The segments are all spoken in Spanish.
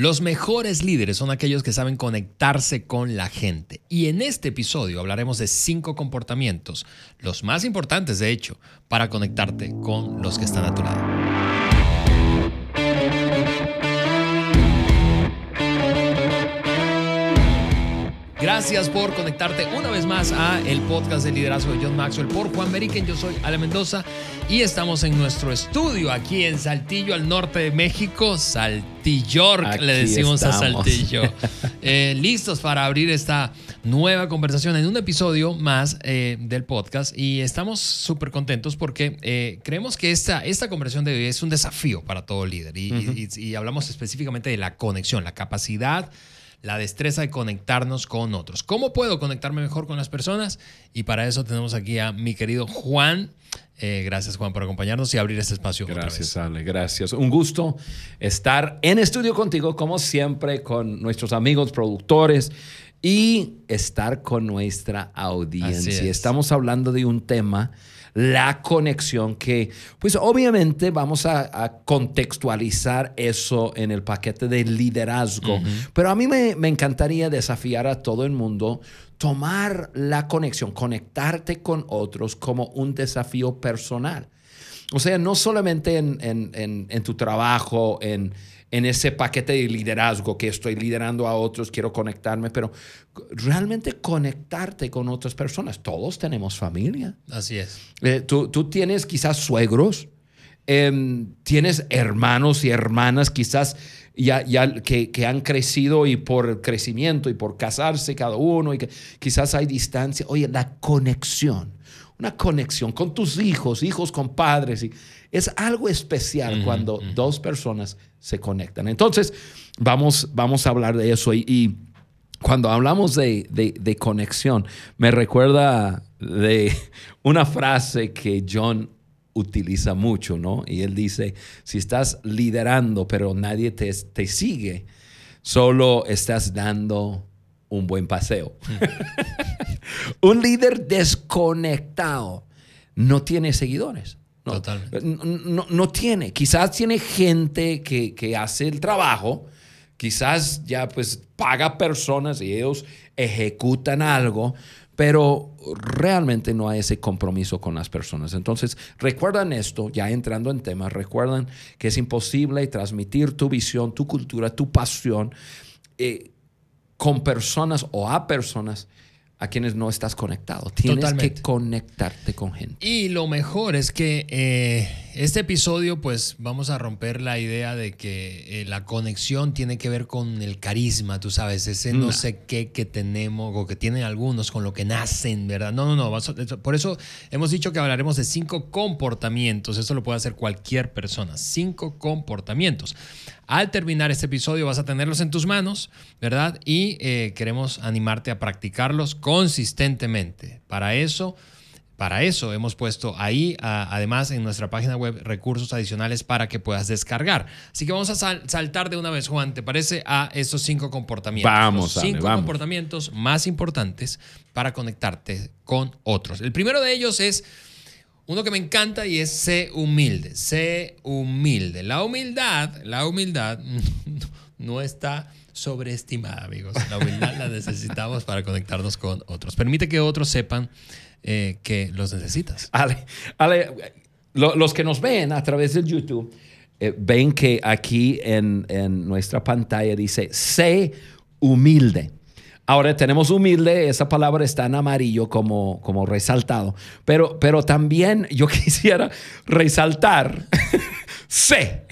Los mejores líderes son aquellos que saben conectarse con la gente. Y en este episodio hablaremos de cinco comportamientos, los más importantes de hecho, para conectarte con los que están a tu lado. Gracias por conectarte una vez más a el podcast de liderazgo de John Maxwell por Juan Meriken. Yo soy Ale Mendoza y estamos en nuestro estudio aquí en Saltillo, al norte de México. Saltillor, le decimos a Saltillo. Eh, listos para abrir esta nueva conversación en un episodio más eh, del podcast y estamos súper contentos porque eh, creemos que esta, esta conversación de hoy es un desafío para todo líder y hablamos específicamente de la conexión, la capacidad la destreza de conectarnos con otros. ¿Cómo puedo conectarme mejor con las personas? Y para eso tenemos aquí a mi querido Juan. Eh, gracias Juan por acompañarnos y abrir este espacio. Gracias Ale, gracias. Un gusto estar en estudio contigo, como siempre, con nuestros amigos productores y estar con nuestra audiencia. Estamos hablando de un tema la conexión que, pues obviamente vamos a, contextualizar eso en el paquete de liderazgo, pero a mí me, encantaría desafiar a todo el mundo tomar la conexión, conectarte con otros como un desafío personal. O sea, no solamente en tu trabajo, en en ese paquete de liderazgo que estoy liderando a otros, quiero conectarme, pero realmente conectarte con otras personas. Todos tenemos familia. Así es. Eh, tú, tienes quizás suegros, em, tienes hermanos y hermanas quizás ya, ya que, que, han crecido y por crecimiento y por casarse cada uno y que quizás hay distancia. Oye, la conexión, una conexión con tus hijos, hijos con padres. Y, es algo especial cuando dos personas se conectan. Entonces, vamos, vamos a hablar de eso. Y, cuando hablamos de, de, conexión, me recuerda de una frase que John utiliza mucho, ¿no? Y él dice, si estás liderando pero nadie te, te sigue, solo estás dando un buen paseo. un líder desconectado no tiene seguidores. No, no, tiene. Quizás tiene gente que, que, hace el trabajo, quizás ya pues paga personas y ellos ejecutan algo, pero realmente no hay ese compromiso con las personas. Entonces, recuerdan esto, ya entrando en temas, recuerdan que es imposible transmitir tu visión, tu cultura, tu pasión eh, con personas o a personas a quienes no estás conectado. Tienes que conectarte con gente. Y lo mejor es que eh, este episodio, pues vamos a romper la idea de que eh, la conexión tiene que ver con el carisma, tú sabes, ese no, sé qué que tenemos o que tienen algunos con lo que nacen, ¿verdad? No, no, no. Por eso hemos dicho que hablaremos de cinco comportamientos. Eso lo puede hacer cualquier persona. Cinco comportamientos. Al terminar este episodio vas a tenerlos en tus manos, ¿verdad? Y eh, queremos animarte a practicarlos consistentemente. Para eso, para eso hemos puesto ahí, además en nuestra página web, recursos adicionales para que puedas descargar. Así que vamos a saltar de una vez, Juan, ¿te parece? A estos cinco comportamientos. Vamos, Los cinco comportamientos más importantes para conectarte con otros. El primero de ellos es uno que me encanta y es sé humilde, sé humilde. La humildad, la humildad no está sobreestimada, amigos. La humildad la necesitamos para conectarnos con otros. Permite que otros sepan eh, que los necesitas. Ale, Ale los que nos ven a través del YouTube eh, ven que aquí en, en nuestra pantalla dice, sé humilde. Ahora tenemos humilde, esa palabra está en amarillo como, como resaltado, pero, pero también yo quisiera resaltar, sé.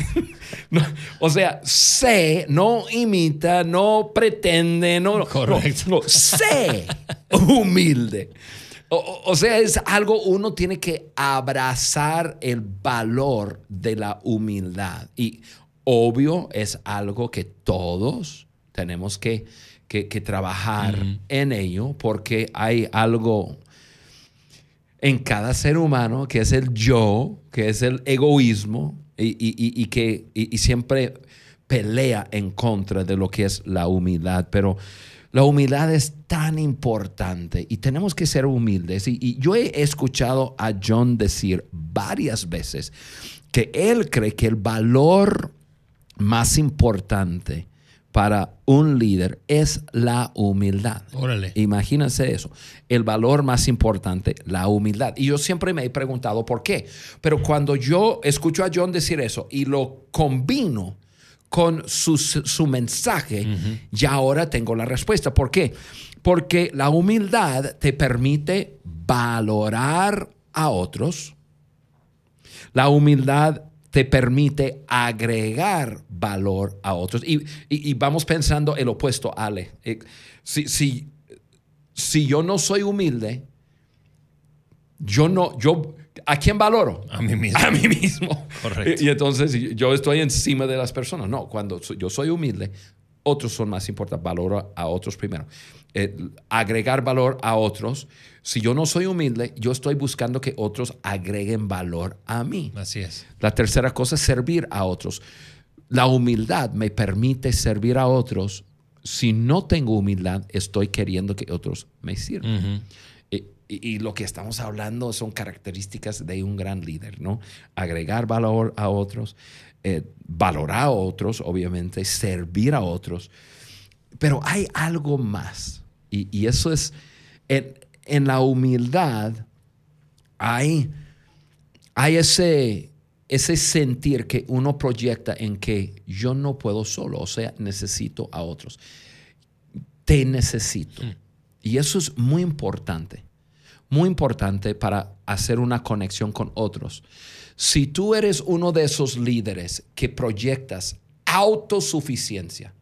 o sea, sé, no imita, no pretende, no, Correcto. no, sé humilde. O, sea, es algo, uno tiene que abrazar el valor de la humildad. Y obvio, es algo que todos tenemos que que, trabajar en ello porque hay algo en cada ser humano que es el yo, que es el egoísmo y, que siempre pelea en contra de lo que es la humildad. Pero la humildad es tan importante y tenemos que ser humildes. y yo he escuchado a John decir varias veces que él cree que el valor más importante para un líder es la humildad. Órale. Imagínense eso. El valor más importante, la humildad. Y yo siempre me he preguntado por qué. Pero cuando yo escucho a John decir eso y lo combino con su, mensaje, ya ahora tengo la respuesta. ¿Por qué? Porque la humildad te permite valorar a otros. La humildad te permite agregar valor a otros. Y, vamos pensando el opuesto, Ale. Eh, si, si, si, yo no soy humilde, yo no, yo, ¿a quién valoro? A mí mismo. A mí mismo. Correcto. Y, entonces yo estoy encima de las personas. No, cuando yo soy humilde, otros son más importantes. Valoro a otros primero. Eh, agregar valor a otros. Si yo no soy humilde, yo estoy buscando que otros agreguen valor a mí. Así es. La tercera cosa es servir a otros. La humildad me permite servir a otros. Si no tengo humildad, estoy queriendo que otros me sirvan. Y, lo que estamos hablando son características de un gran líder, ¿no? Agregar valor a otros, eh, valorar a otros, obviamente, servir a otros. Pero hay algo más. Y, eso es, en, la humildad hay, hay ese, ese sentir que uno proyecta en que yo no puedo solo, o sea, necesito a otros. Te necesito. Mm. Y eso es muy importante, muy importante para hacer una conexión con otros. Si tú eres uno de esos líderes que proyectas autosuficiencia,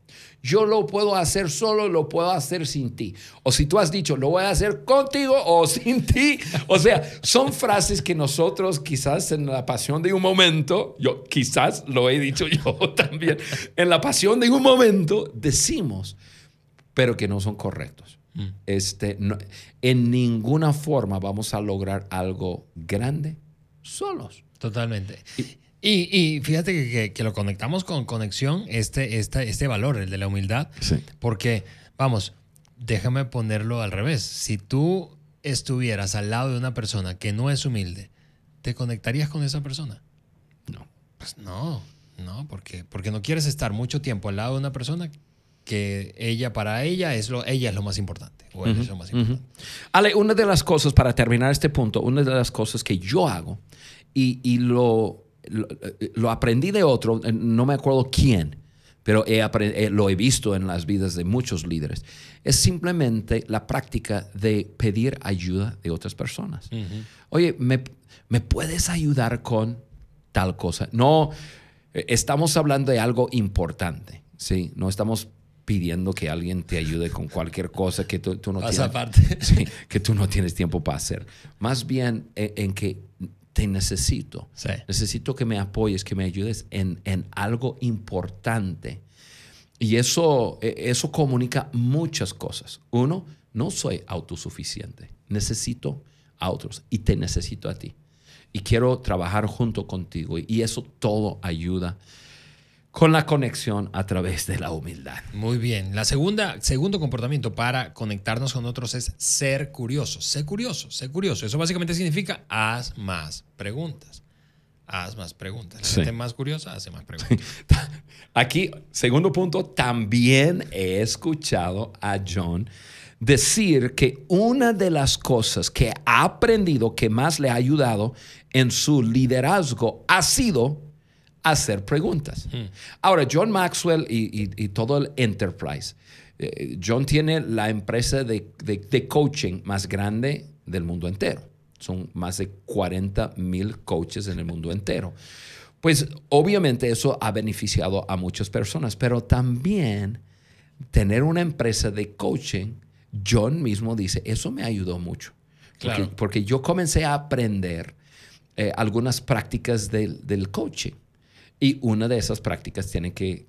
yo lo puedo hacer solo, lo puedo hacer sin ti. O si tú has dicho, lo voy a hacer contigo o sin ti. O sea, son frases que nosotros quizás en la pasión de un momento, yo quizás lo he dicho yo también, en la pasión de un momento decimos, pero que no son correctos. Mm. Este, en ninguna forma vamos a lograr algo grande solos. Totalmente. Y, fíjate que, lo conectamos con conexión, este, este, este valor, el de la humildad, porque, vamos, déjame ponerlo al revés. Si tú estuvieras al lado de una persona que no es humilde, ¿te conectarías con esa persona? No. Pues no, no, porque, porque no quieres estar mucho tiempo al lado de una persona que ella para ella es lo, ella es lo más importante. O es lo más importante. Ale, una de las cosas, para terminar este punto, una de las cosas que yo hago y, y lo lo, aprendí de otro, eh, no me acuerdo quién, pero eh, lo he visto en las vidas de muchos líderes. Es simplemente la práctica de pedir ayuda de otras personas. Oye, ¿me, ¿me puedes ayudar con tal cosa? No, eh, estamos hablando de algo importante, ¿sí? No estamos pidiendo que alguien te ayude con cualquier cosa que tú, no, tienes, que tú no tienes tiempo para hacer. Más bien en que te necesito. Necesito que me apoyes, que me ayudes en, algo importante. Y eso, e, eso comunica muchas cosas. Uno, no soy autosuficiente. Necesito a otros y te necesito a ti. Y quiero trabajar junto contigo. Y eso todo ayuda con la conexión a través de la humildad. Muy bien. La segunda, segundo comportamiento para conectarnos con otros es ser curioso. Sé curioso, sé curioso. Eso básicamente significa haz más preguntas. Haz más preguntas. La gente más curiosa hace más preguntas. Aquí, segundo punto, también he escuchado a John decir que una de las cosas que ha aprendido que más le ha ayudado en su liderazgo ha sido hacer preguntas. Hmm. Ahora, John Maxwell y, todo el enterprise. Eh, John tiene la empresa de, coaching más grande del mundo entero. Son más de 40 mil coaches en el mundo entero. Pues obviamente eso ha beneficiado a muchas personas, pero también tener una empresa de coaching, John mismo dice, eso me ayudó mucho. Porque, yo comencé a aprender eh, algunas prácticas del coaching. Y una de esas prácticas tiene que,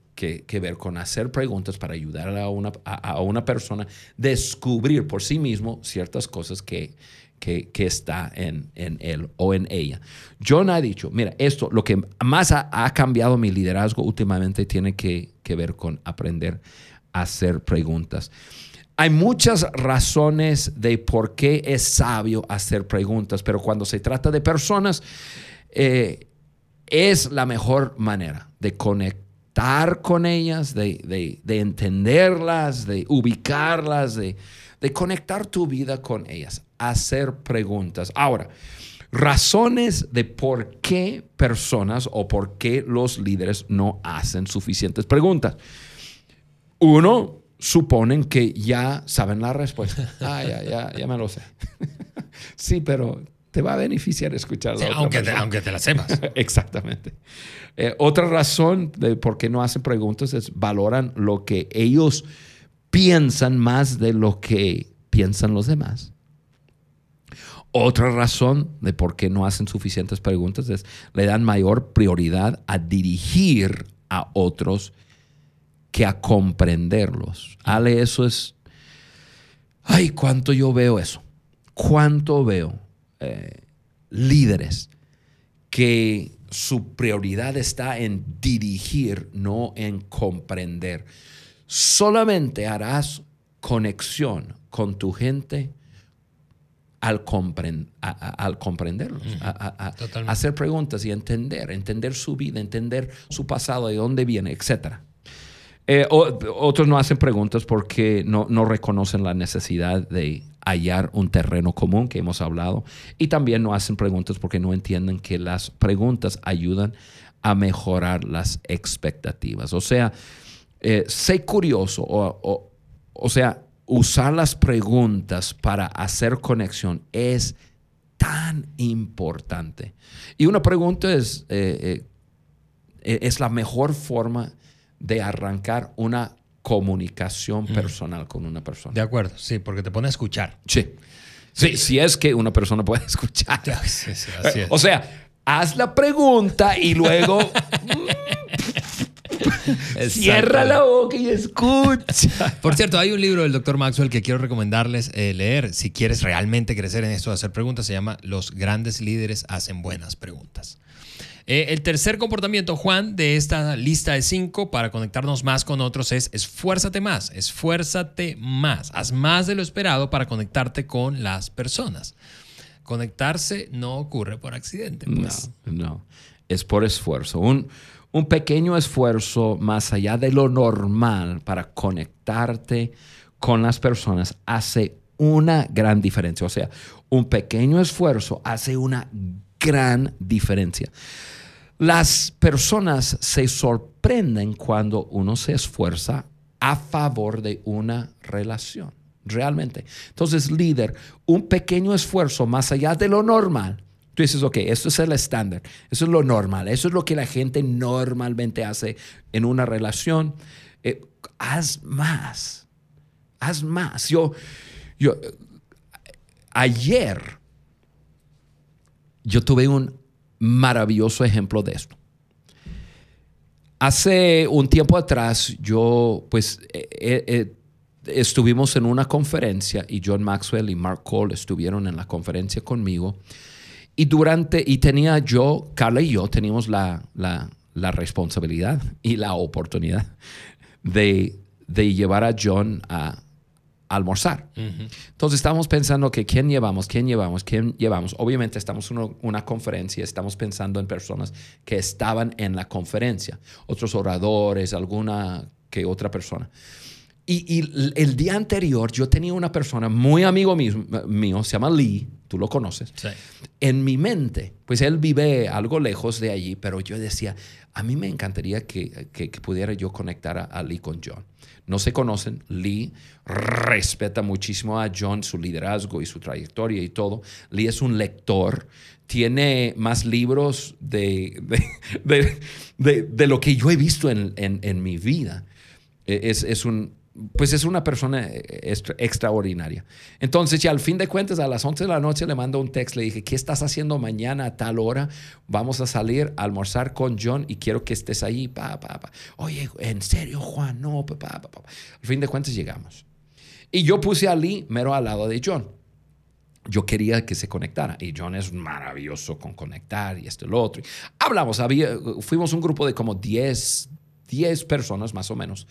ver con hacer preguntas para ayudar a una, a, una persona a descubrir por sí mismo ciertas cosas que, que, está en, él o en ella. John ha dicho, mira, esto, lo que más ha, cambiado mi liderazgo últimamente tiene que, que, ver con aprender a hacer preguntas. Hay muchas razones de por qué es sabio hacer preguntas, pero cuando se trata de personas, eh, es la mejor manera de conectar con ellas, de, entenderlas, de ubicarlas, de, de conectar tu vida con ellas, hacer preguntas. Ahora, razones de por qué personas o por qué los líderes no hacen suficientes preguntas. Uno, suponen que ya saben la respuesta. Ah, ya, ya, ya me lo sé. sí, pero te va a beneficiar escucharlo. aunque, te, aunque te la sepas. Exactamente. Eh, otra razón de por qué no hacen preguntas es valoran lo que ellos piensan más de lo que piensan los demás. Otra razón de por qué no hacen suficientes preguntas es le dan mayor prioridad a dirigir a otros que a comprenderlos. Ale, eso es... Ay, cuánto yo veo eso. Cuánto veo eh, líderes que su prioridad está en dirigir, no en comprender. Solamente harás conexión con tu gente al, al comprenderlos, a, hacer preguntas y entender, entender su vida, entender su pasado, de dónde viene, etc. Eh, otros no hacen preguntas porque no, no reconocen la necesidad de hallar un terreno común que hemos hablado y también no hacen preguntas porque no entienden que las preguntas ayudan a mejorar las expectativas. O sea, eh, sé curioso, o, o, sea, usar las preguntas para hacer conexión es tan importante. Y una pregunta es, eh, eh, es la mejor forma de arrancar una comunicación personal con una persona. De acuerdo, sí, porque te pone a escuchar. Sí. Sí, si es que una persona puede escuchar. Sí, sí, así es. O sea, haz la pregunta y luego cierra la boca y escucha. Por cierto, hay un libro del doctor Maxwell que quiero recomendarles eh, leer si quieres realmente crecer en esto de hacer preguntas. Se llama Los grandes líderes hacen buenas preguntas. Eh, el tercer comportamiento, Juan, de esta lista de cinco para conectarnos más con otros es esfuérzate más, esfuérzate más, haz más de lo esperado para conectarte con las personas. Conectarse no ocurre por accidente. Pues. No, no, es por esfuerzo. Un, un pequeño esfuerzo más allá de lo normal para conectarte con las personas hace una gran diferencia. O sea, un pequeño esfuerzo hace una gran diferencia. Las personas se sorprenden cuando uno se esfuerza a favor de una relación, realmente. Entonces, líder, un pequeño esfuerzo más allá de lo normal. Tú dices, ok, esto es el estándar, eso es lo normal, eso es lo que la gente normalmente hace en una relación. Eh, haz más, haz más. Yo, yo, ayer, yo tuve un maravilloso ejemplo de esto. Hace un tiempo atrás yo pues eh, eh, eh, estuvimos en una conferencia y John Maxwell y Mark Cole estuvieron en la conferencia conmigo y durante, y tenía yo, Carla y yo teníamos la, la, la responsabilidad y la oportunidad de, de llevar a John a, almorzar. Entonces estamos pensando que quién llevamos, quién llevamos, quién llevamos. Obviamente estamos en una, conferencia, estamos pensando en personas que estaban en la conferencia, otros oradores, alguna que otra persona. Y, el día anterior yo tenía una persona muy amigo mío, se llama Lee, tú lo conoces, en mi mente, pues él vive algo lejos de allí, pero yo decía, a mí me encantaría que, que, pudiera yo conectar a Lee con John no se conocen. Lee respeta muchísimo a John, su liderazgo y su trayectoria y todo. Lee es un lector, tiene más libros de, de, lo que yo he visto en, en, mi vida. E, es, es, un, pues es una persona eh, extraordinaria. Entonces, ya al fin de cuentas, a las 11 de la noche le mando un texto, le dije, ¿qué estás haciendo mañana a tal hora? Vamos a salir a almorzar con John y quiero que estés ahí. Pa, pa. Oye, ¿en serio, Juan? No, pa, pa, pa, Al fin de cuentas llegamos. Y yo puse a Lee mero al lado de John. Yo quería que se conectara y John es maravilloso con conectar y esto y lo otro. Hablamos, había, fuimos un grupo de como 10, 10 personas más o menos,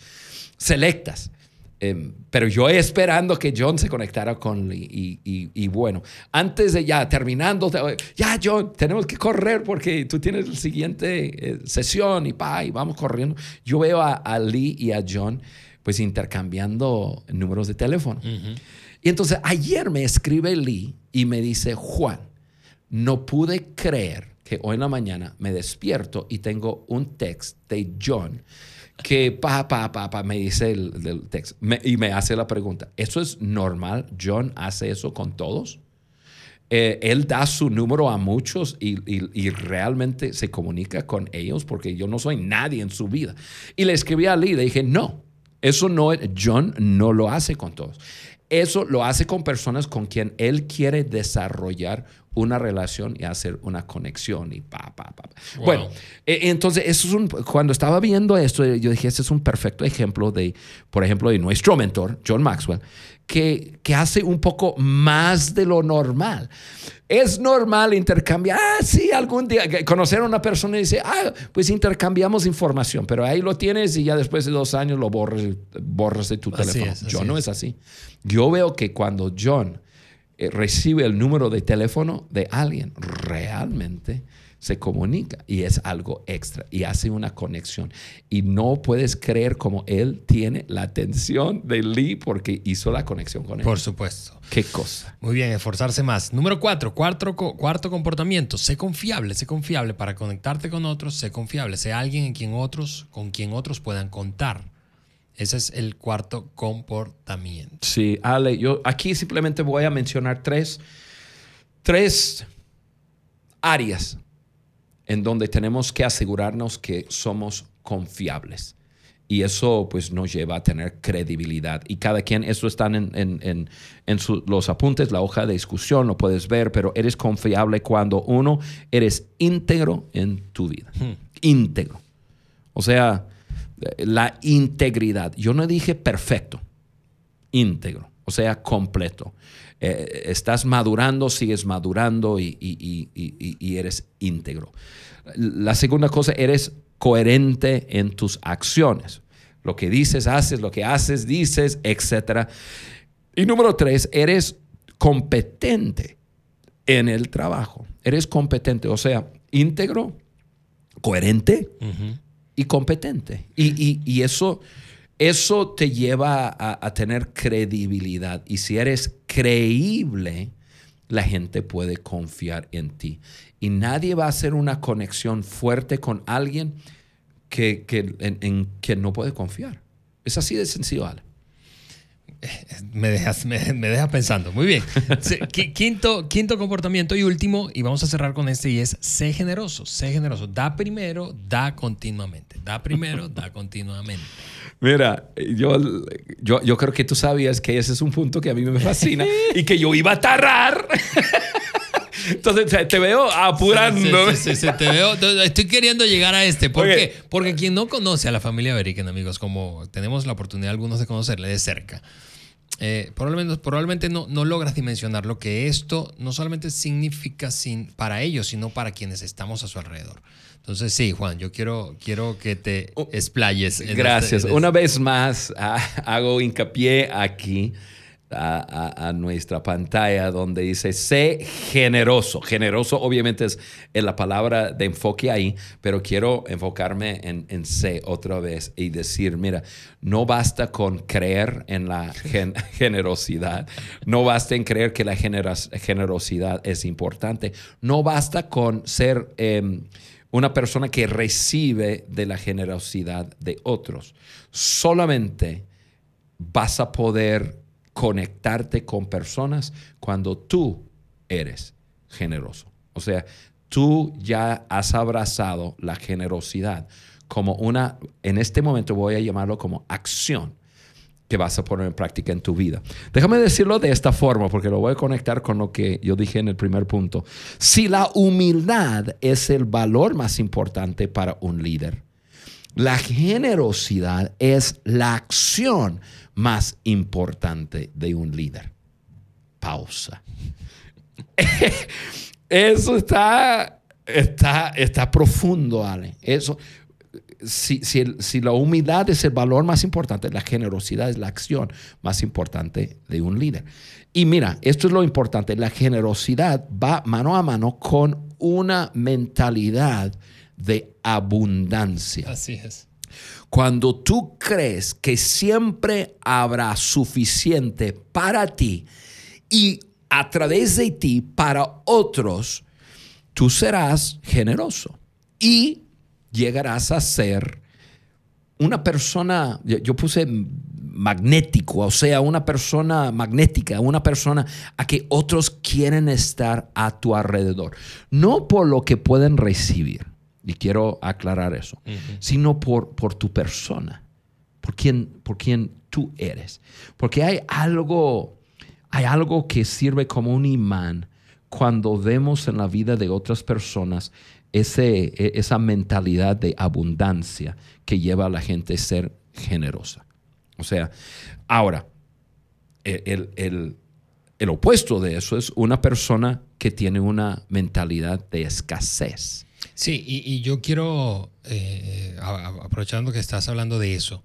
selectas Em, pero yo esperando que John se conectara con Lee. Y, bueno, antes de ya terminando, ya John, tenemos que correr porque tú tienes la siguiente eh, sesión y pa, y vamos corriendo. Yo veo a, Lee y a John pues intercambiando números de teléfono. Y entonces ayer me escribe Lee y me dice, Juan, no pude creer que hoy en la mañana me despierto y tengo un text de John que pa, pa, me dice el, texto y me hace la pregunta, ¿eso es normal? ¿John hace eso con todos? Eh, él da su número a muchos y, realmente se comunica con ellos porque yo no soy nadie en su vida. Y le escribí a Lee, le dije, no, eso no, John no lo hace con todos. Eso lo hace con personas con quien él quiere desarrollar una relación y hacer una conexión y pa, pa, pa. Bueno, e, entonces eso es un, cuando estaba viendo esto, yo dije, este es un perfecto ejemplo de, por ejemplo, de nuestro mentor, John Maxwell, que, que hace un poco más de lo normal. Es normal intercambiar, ah, sí, algún día, conocer a una persona y dice, ah, pues intercambiamos información, pero ahí lo tienes y ya después de dos años lo borras, borras de tu teléfono. Yo no es así. Yo veo que cuando John eh, recibe el número de teléfono de alguien, realmente se comunica y es algo extra y hace una conexión. Y no puedes creer como él tiene la atención de Lee porque hizo la conexión con él. Por supuesto. Qué cosa. Muy bien, esforzarse más. Número cuatro, cuarto, cuarto comportamiento. Sé confiable, sé confiable para conectarte con otros, sé confiable, sé alguien en quien otros, con quien otros puedan contar. Ese es el cuarto comportamiento. Sí, Ale, yo aquí simplemente voy a mencionar tres, tres áreas en donde tenemos que asegurarnos que somos confiables. Y eso pues nos lleva a tener credibilidad. Y cada quien, eso están en, en, en, los apuntes, la hoja de discusión, lo puedes ver, pero eres confiable cuando uno, eres íntegro en tu vida. Hmm. Íntegro. O sea, la integridad. Yo no dije perfecto, íntegro, o sea, completo. Eh, estás madurando, sigues madurando y, eres íntegro. La segunda cosa, eres coherente en tus acciones. Lo que dices, haces, lo que haces, dices, etc. Y número tres, eres competente en el trabajo. Eres competente, o sea, íntegro, coherente y competente. Y, eso, eso te lleva a, tener credibilidad. Y si eres creíble, la gente puede confiar en ti. Y nadie va a hacer una conexión fuerte con alguien que, en, en quien no puede confiar. Es así de sencillo, me, dejas, me, deja pensando. Muy bien. Quinto, quinto comportamiento y último, y vamos a cerrar con este, y es sé generoso. Sé generoso. Da primero, da continuamente. Da primero, da continuamente. Mira, yo, yo, yo creo que tú sabías que ese es un punto que a mí me fascina y que yo iba a tarrar. Entonces te veo apurando. Sí, sí, te veo. Estoy queriendo llegar a este. ¿Por qué? Porque quien no conoce a la familia Beriken, amigos, como tenemos la oportunidad algunos de conocerle de cerca, eh, probablemente, probablemente no, no, logras dimensionar lo que esto no solamente significa sin, para ellos, sino para quienes estamos a su alrededor. Entonces, sí, Juan, yo quiero, quiero que te oh, explayes. Gracias. Este, Una vez más, hago hincapié aquí a, nuestra pantalla donde dice sé generoso. Generoso obviamente es, la palabra de enfoque ahí, pero quiero enfocarme en, en sé otra vez y decir, mira, no basta con creer en la generosidad, no basta en creer que la generosidad es importante, no basta con ser... Em, una persona que recibe de la generosidad de otros. Solamente vas a poder conectarte con personas cuando tú eres generoso. O sea, tú ya has abrazado la generosidad como una, en este momento voy a llamarlo como acción que vas a poner en práctica en tu vida. Déjame decirlo de esta forma, porque lo voy a conectar con lo que yo dije en el primer punto. Si la humildad es el valor más importante para un líder, la generosidad es la acción más importante de un líder. Pausa. Eso está, está, está profundo, Ale. Eso, si, si, la humildad es el valor más importante, la generosidad es la acción más importante de un líder. Y mira, esto es lo importante, la generosidad va mano a mano con una mentalidad de abundancia. Así es. Cuando tú crees que siempre habrá suficiente para ti y a través de ti para otros, tú serás generoso y llegarás a ser una persona, yo puse magnético, o sea, una persona magnética, una persona a que otros quieren estar a tu alrededor. No por lo que pueden recibir, y quiero aclarar eso, sino por, por tu persona, por quien, por quien tú eres. Porque hay algo, hay algo que sirve como un imán cuando vemos en la vida de otras personas ese, e, esa mentalidad de abundancia que lleva a la gente a ser generosa. O sea, ahora, el, el, opuesto de eso es una persona que tiene una mentalidad de escasez. Sí, y, yo quiero, eh, aprovechando que estás hablando de eso,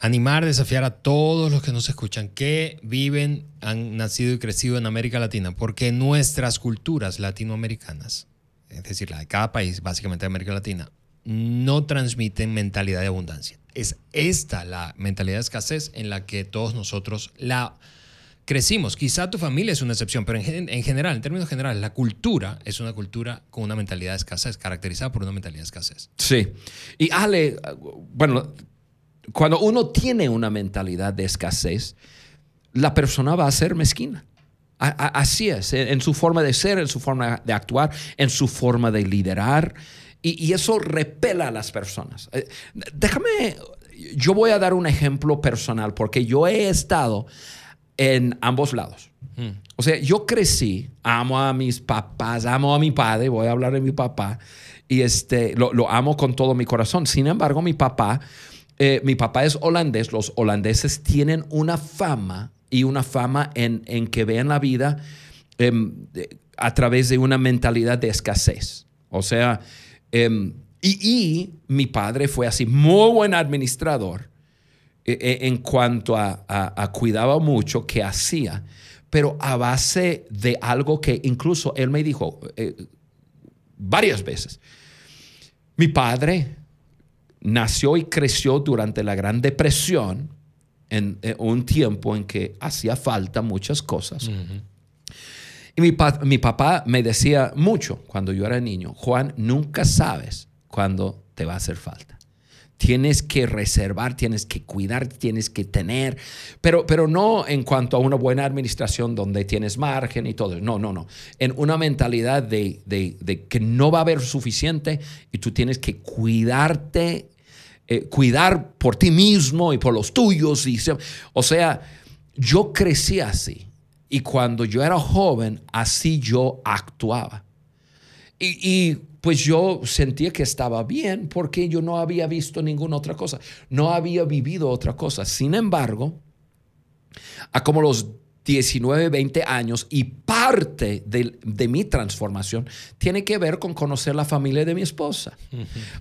animar, desafiar a todos los que nos escuchan que viven, han nacido y crecido en América Latina, porque nuestras culturas latinoamericanas, es decir, la de cada país, básicamente de América Latina, no transmiten mentalidad de abundancia. Es esta la mentalidad de escasez en la que todos nosotros la crecimos. Quizá tu familia es una excepción, pero en, general, en términos generales, la cultura es una cultura con una mentalidad de escasez, caracterizada por una mentalidad de escasez. Sí. Y Ale, bueno, cuando uno tiene una mentalidad de escasez, la persona va a ser mezquina. Así es, en su forma de ser, en su forma de actuar, en su forma de liderar. Y, eso repela a las personas. Eh, déjame, yo voy a dar un ejemplo personal porque yo he estado en ambos lados. Hmm. O sea, yo crecí, amo a mis papás, amo a mi padre, voy a hablar de mi papá, y este, lo, lo amo con todo mi corazón. Sin embargo, mi papá, eh, mi papá es holandés, los holandeses tienen una fama y una fama en, en que vean la vida em, a través de una mentalidad de escasez. O sea, Em, y, mi padre fue así, muy buen administrador en cuanto a, cuidaba mucho que hacía, pero a base de algo que incluso él me dijo eh, varias veces. Mi padre nació y creció durante la Gran Depresión, en, un tiempo en que hacía falta muchas cosas. Y mi, papá me decía mucho cuando yo era niño, Juan, nunca sabes cuándo te va a hacer falta. Tienes que reservar, tienes que cuidar, tienes que tener, pero, pero no en cuanto a una buena administración donde tienes margen y todo. No, no, no. En una mentalidad de, que no va a haber suficiente y tú tienes que cuidarte, eh, cuidar por ti mismo y por los tuyos. O sea, yo crecí así. Y cuando yo era joven, así yo actuaba. Y, pues yo sentía que estaba bien porque yo no había visto ninguna otra cosa, no había vivido otra cosa. Sin embargo, a como los 19, 20 años y parte de, mi transformación tiene que ver con conocer la familia de mi esposa.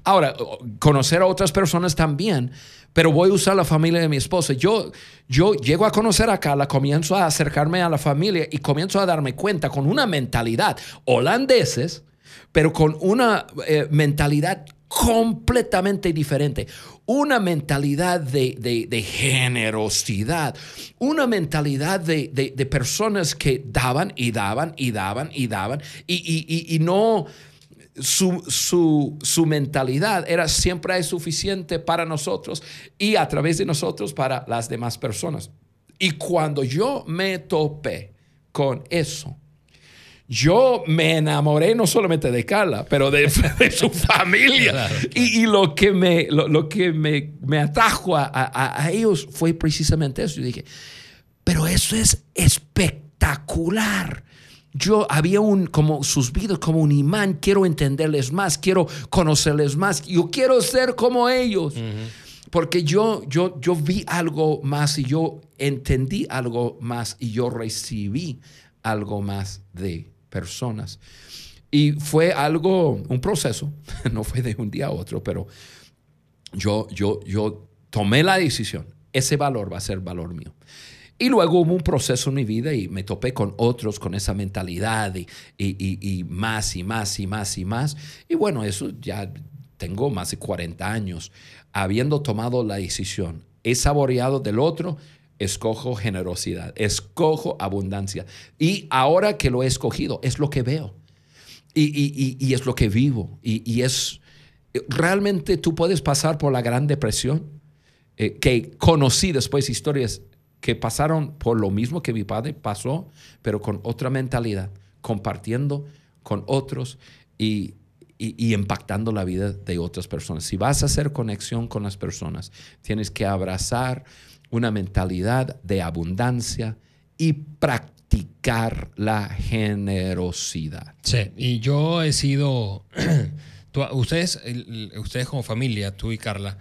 Ahora, conocer a otras personas también, pero voy a usar la familia de mi esposa. Yo, yo llego a conocer a Carla, comienzo a acercarme a la familia y comienzo a darme cuenta con una mentalidad holandeses, pero con una eh, mentalidad completamente diferente. Una mentalidad de, generosidad, una mentalidad de, personas que daban y daban y daban y daban y, y no su, su, mentalidad era siempre es suficiente para nosotros y a través de nosotros para las demás personas. Y cuando yo me topé con eso, yo me enamoré no solamente de Carla, pero de, su familia. Y, lo que me, lo, que me, me atrajo a, a, ellos fue precisamente eso. Yo dije, pero eso es espectacular yo había un, como sus vidas, como un imán, quiero entenderles más, quiero conocerles más, yo quiero ser como ellos. Porque yo, yo, yo vi algo más y yo entendí algo más y yo recibí algo más de personas. Y fue algo, un proceso, no fue de un día a otro, pero yo, yo, yo tomé la decisión, ese valor va a ser valor mío. Y luego hubo un proceso en mi vida y me topé con otros con esa mentalidad y, y, más y más y más y más. Y bueno, eso ya tengo más de 40 años habiendo tomado la decisión. He saboreado del otro, escojo generosidad, escojo abundancia. Y ahora que lo he escogido, es lo que veo. Y, y es lo que vivo. Y, es, realmente tú puedes pasar por la Gran Depresión, eh, que conocí después historias que pasaron por lo mismo que mi padre pasó, pero con otra mentalidad, compartiendo con otros y, y, impactando la vida de otras personas. Si vas a hacer conexión con las personas, tienes que abrazar una mentalidad de abundancia y practicar la generosidad. Sí, y yo he sido, ustedes, ustedes como familia, tú y Carla,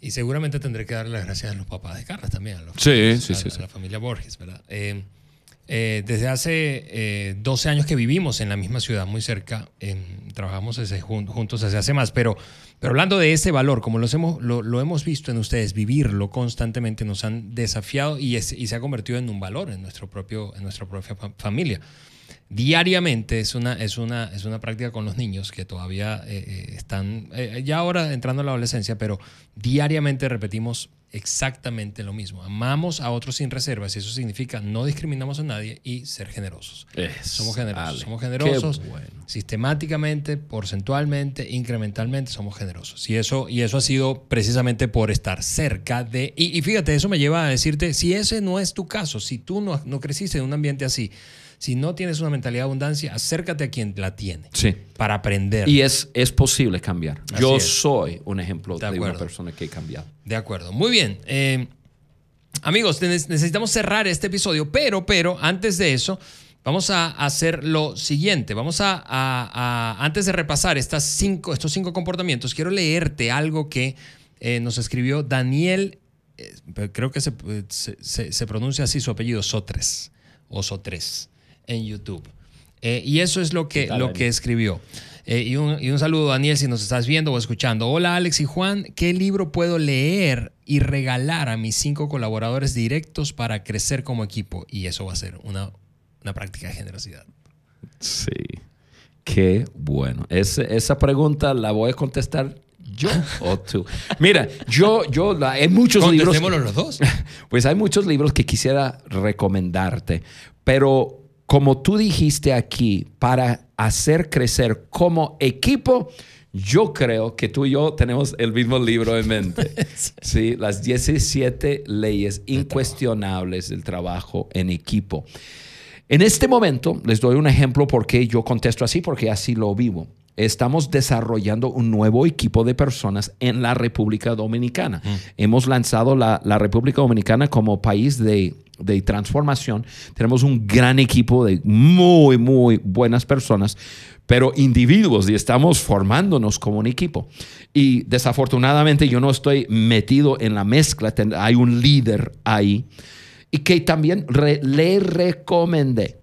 y seguramente tendré que darle las gracias a los papás de Carla también, a, los sí, sí, sí, a la familia Borges, ¿verdad? Eh, eh, desde hace 12 eh, años que vivimos en la misma ciudad, muy cerca, trabajamos juntos desde hace más, pero, pero hablando de ese valor, como hemos, lo, hemos visto en ustedes, vivirlo constantemente nos han desafiado y, se ha convertido en un valor en, nuestro propio, en nuestra propia familia diariamente es una, es una, es una práctica con los niños que todavía eh, eh, están, eh, ya ahora entrando a la adolescencia, pero diariamente repetimos exactamente lo mismo. Amamos a otros sin reservas y eso significa no discriminamos a nadie y ser generosos. somos generosos. Somos generosos sistemáticamente, porcentualmente, incrementalmente, somos generosos. Y eso, y eso ha sido precisamente por estar cerca de... Y, fíjate, eso me lleva a decirte, si ese no es tu caso, si tú no, no creciste en un ambiente así, si no tienes una mentalidad de abundancia, acércate a quien la tiene. Sí. Para aprender. Y es, es posible cambiar. Yo soy un ejemplo de, una persona que ha cambiado. De acuerdo. Muy bien. Eh, amigos, necesitamos cerrar este episodio, pero, pero, antes de eso, vamos a hacer lo siguiente. Vamos a, antes de repasar estas cinco, estos cinco comportamientos, quiero leerte algo que eh, nos escribió Daniel, eh, creo que se, se, pronuncia así su apellido, Sotres, o Sotres en YouTube. Eh, y eso es lo que, lo que escribió. Eh, y, un, y, un, saludo, Daniel, si nos estás viendo o escuchando. Hola, Alex y Juan. ¿Qué libro puedo leer y regalar a mis cinco colaboradores directos para crecer como equipo? Y eso va a ser una, una práctica de generosidad. Sí. Qué bueno. esa pregunta la voy a contestar yo o tú. Mira, yo, yo, hay muchos libros. los dos. Pues hay muchos libros que quisiera recomendarte, pero como tú dijiste aquí, para hacer crecer como equipo, yo creo que tú y yo tenemos el mismo libro en mente. sí. las 17 leyes incuestionables del trabajo en equipo. En este momento les doy un ejemplo porque yo contesto así, porque así lo vivo. Estamos desarrollando un nuevo equipo de personas en la República Dominicana. Mm. Hemos lanzado la, la República Dominicana como país de de transformación. Tenemos un gran equipo de muy, muy buenas personas, pero individuos y estamos formándonos como un equipo. Y desafortunadamente yo no estoy metido en la mezcla, hay un líder ahí y que también le recomendé.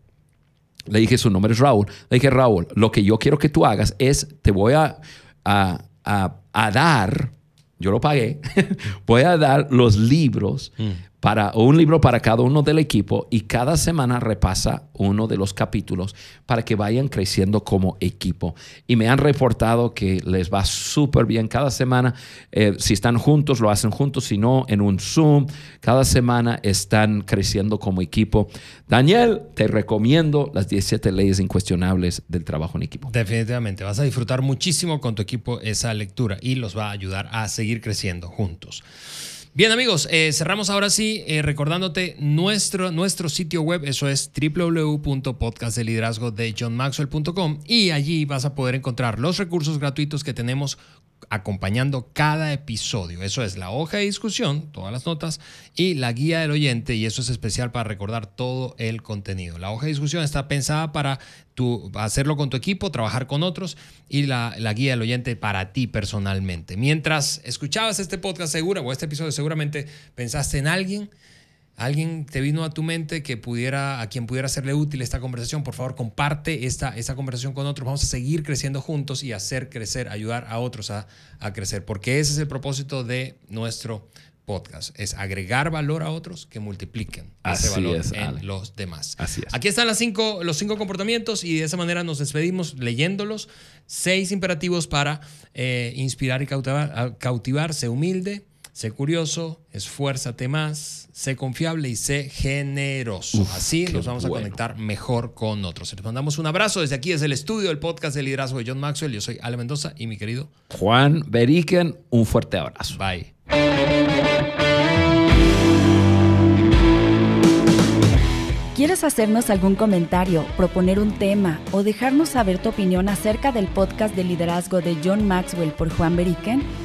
Le dije, su nombre es Raúl. Le dije, Raúl, lo que yo quiero que tú hagas es, te voy a, a, a, dar, yo lo pagué, voy a dar los libros mm para un libro para cada uno del equipo y cada semana repasa uno de los capítulos para que vayan creciendo como equipo. Y me han reportado que les va súper bien cada semana. Eh, si están juntos, lo hacen juntos, si no, en un Zoom. Cada semana están creciendo como equipo. Daniel, te recomiendo las 17 leyes incuestionables del trabajo en equipo. Definitivamente, vas a disfrutar muchísimo con tu equipo esa lectura y los va a ayudar a seguir creciendo juntos. Bien amigos, eh, cerramos ahora sí eh, recordándote nuestro, nuestro sitio web, eso es www.podcastdeliderazgo de johnmaxwell.com y allí vas a poder encontrar los recursos gratuitos que tenemos acompañando cada episodio. Eso es la hoja de discusión, todas las notas y la guía del oyente y eso es especial para recordar todo el contenido. La hoja de discusión está pensada para tu, hacerlo con tu equipo, trabajar con otros y la, la, guía del oyente para ti personalmente. Mientras escuchabas este podcast segura o este episodio seguramente pensaste en alguien alguien te vino a tu mente que pudiera, a quien pudiera serle útil esta conversación, por favor comparte esta, esta conversación con otros. Vamos a seguir creciendo juntos y hacer crecer, ayudar a otros a, a crecer, porque ese es el propósito de nuestro podcast, es agregar valor a otros que multipliquen ese valor en los demás. Así es. Aquí están las cinco, los cinco comportamientos y de esa manera nos despedimos leyéndolos. Seis imperativos para eh, inspirar y cautivar, cautivar. Sé humilde, sé curioso, esfuérzate más, sé confiable y sé generoso. Así nos vamos a conectar mejor con otros. Les mandamos un abrazo desde aquí, desde el estudio del podcast de liderazgo de John Maxwell. Yo soy Ale Mendoza y mi querido Juan Beriken. Un fuerte abrazo. Bye. ¿Quieres hacernos algún comentario, proponer un tema o dejarnos saber tu opinión acerca del podcast de liderazgo de John Maxwell por Juan Beriken?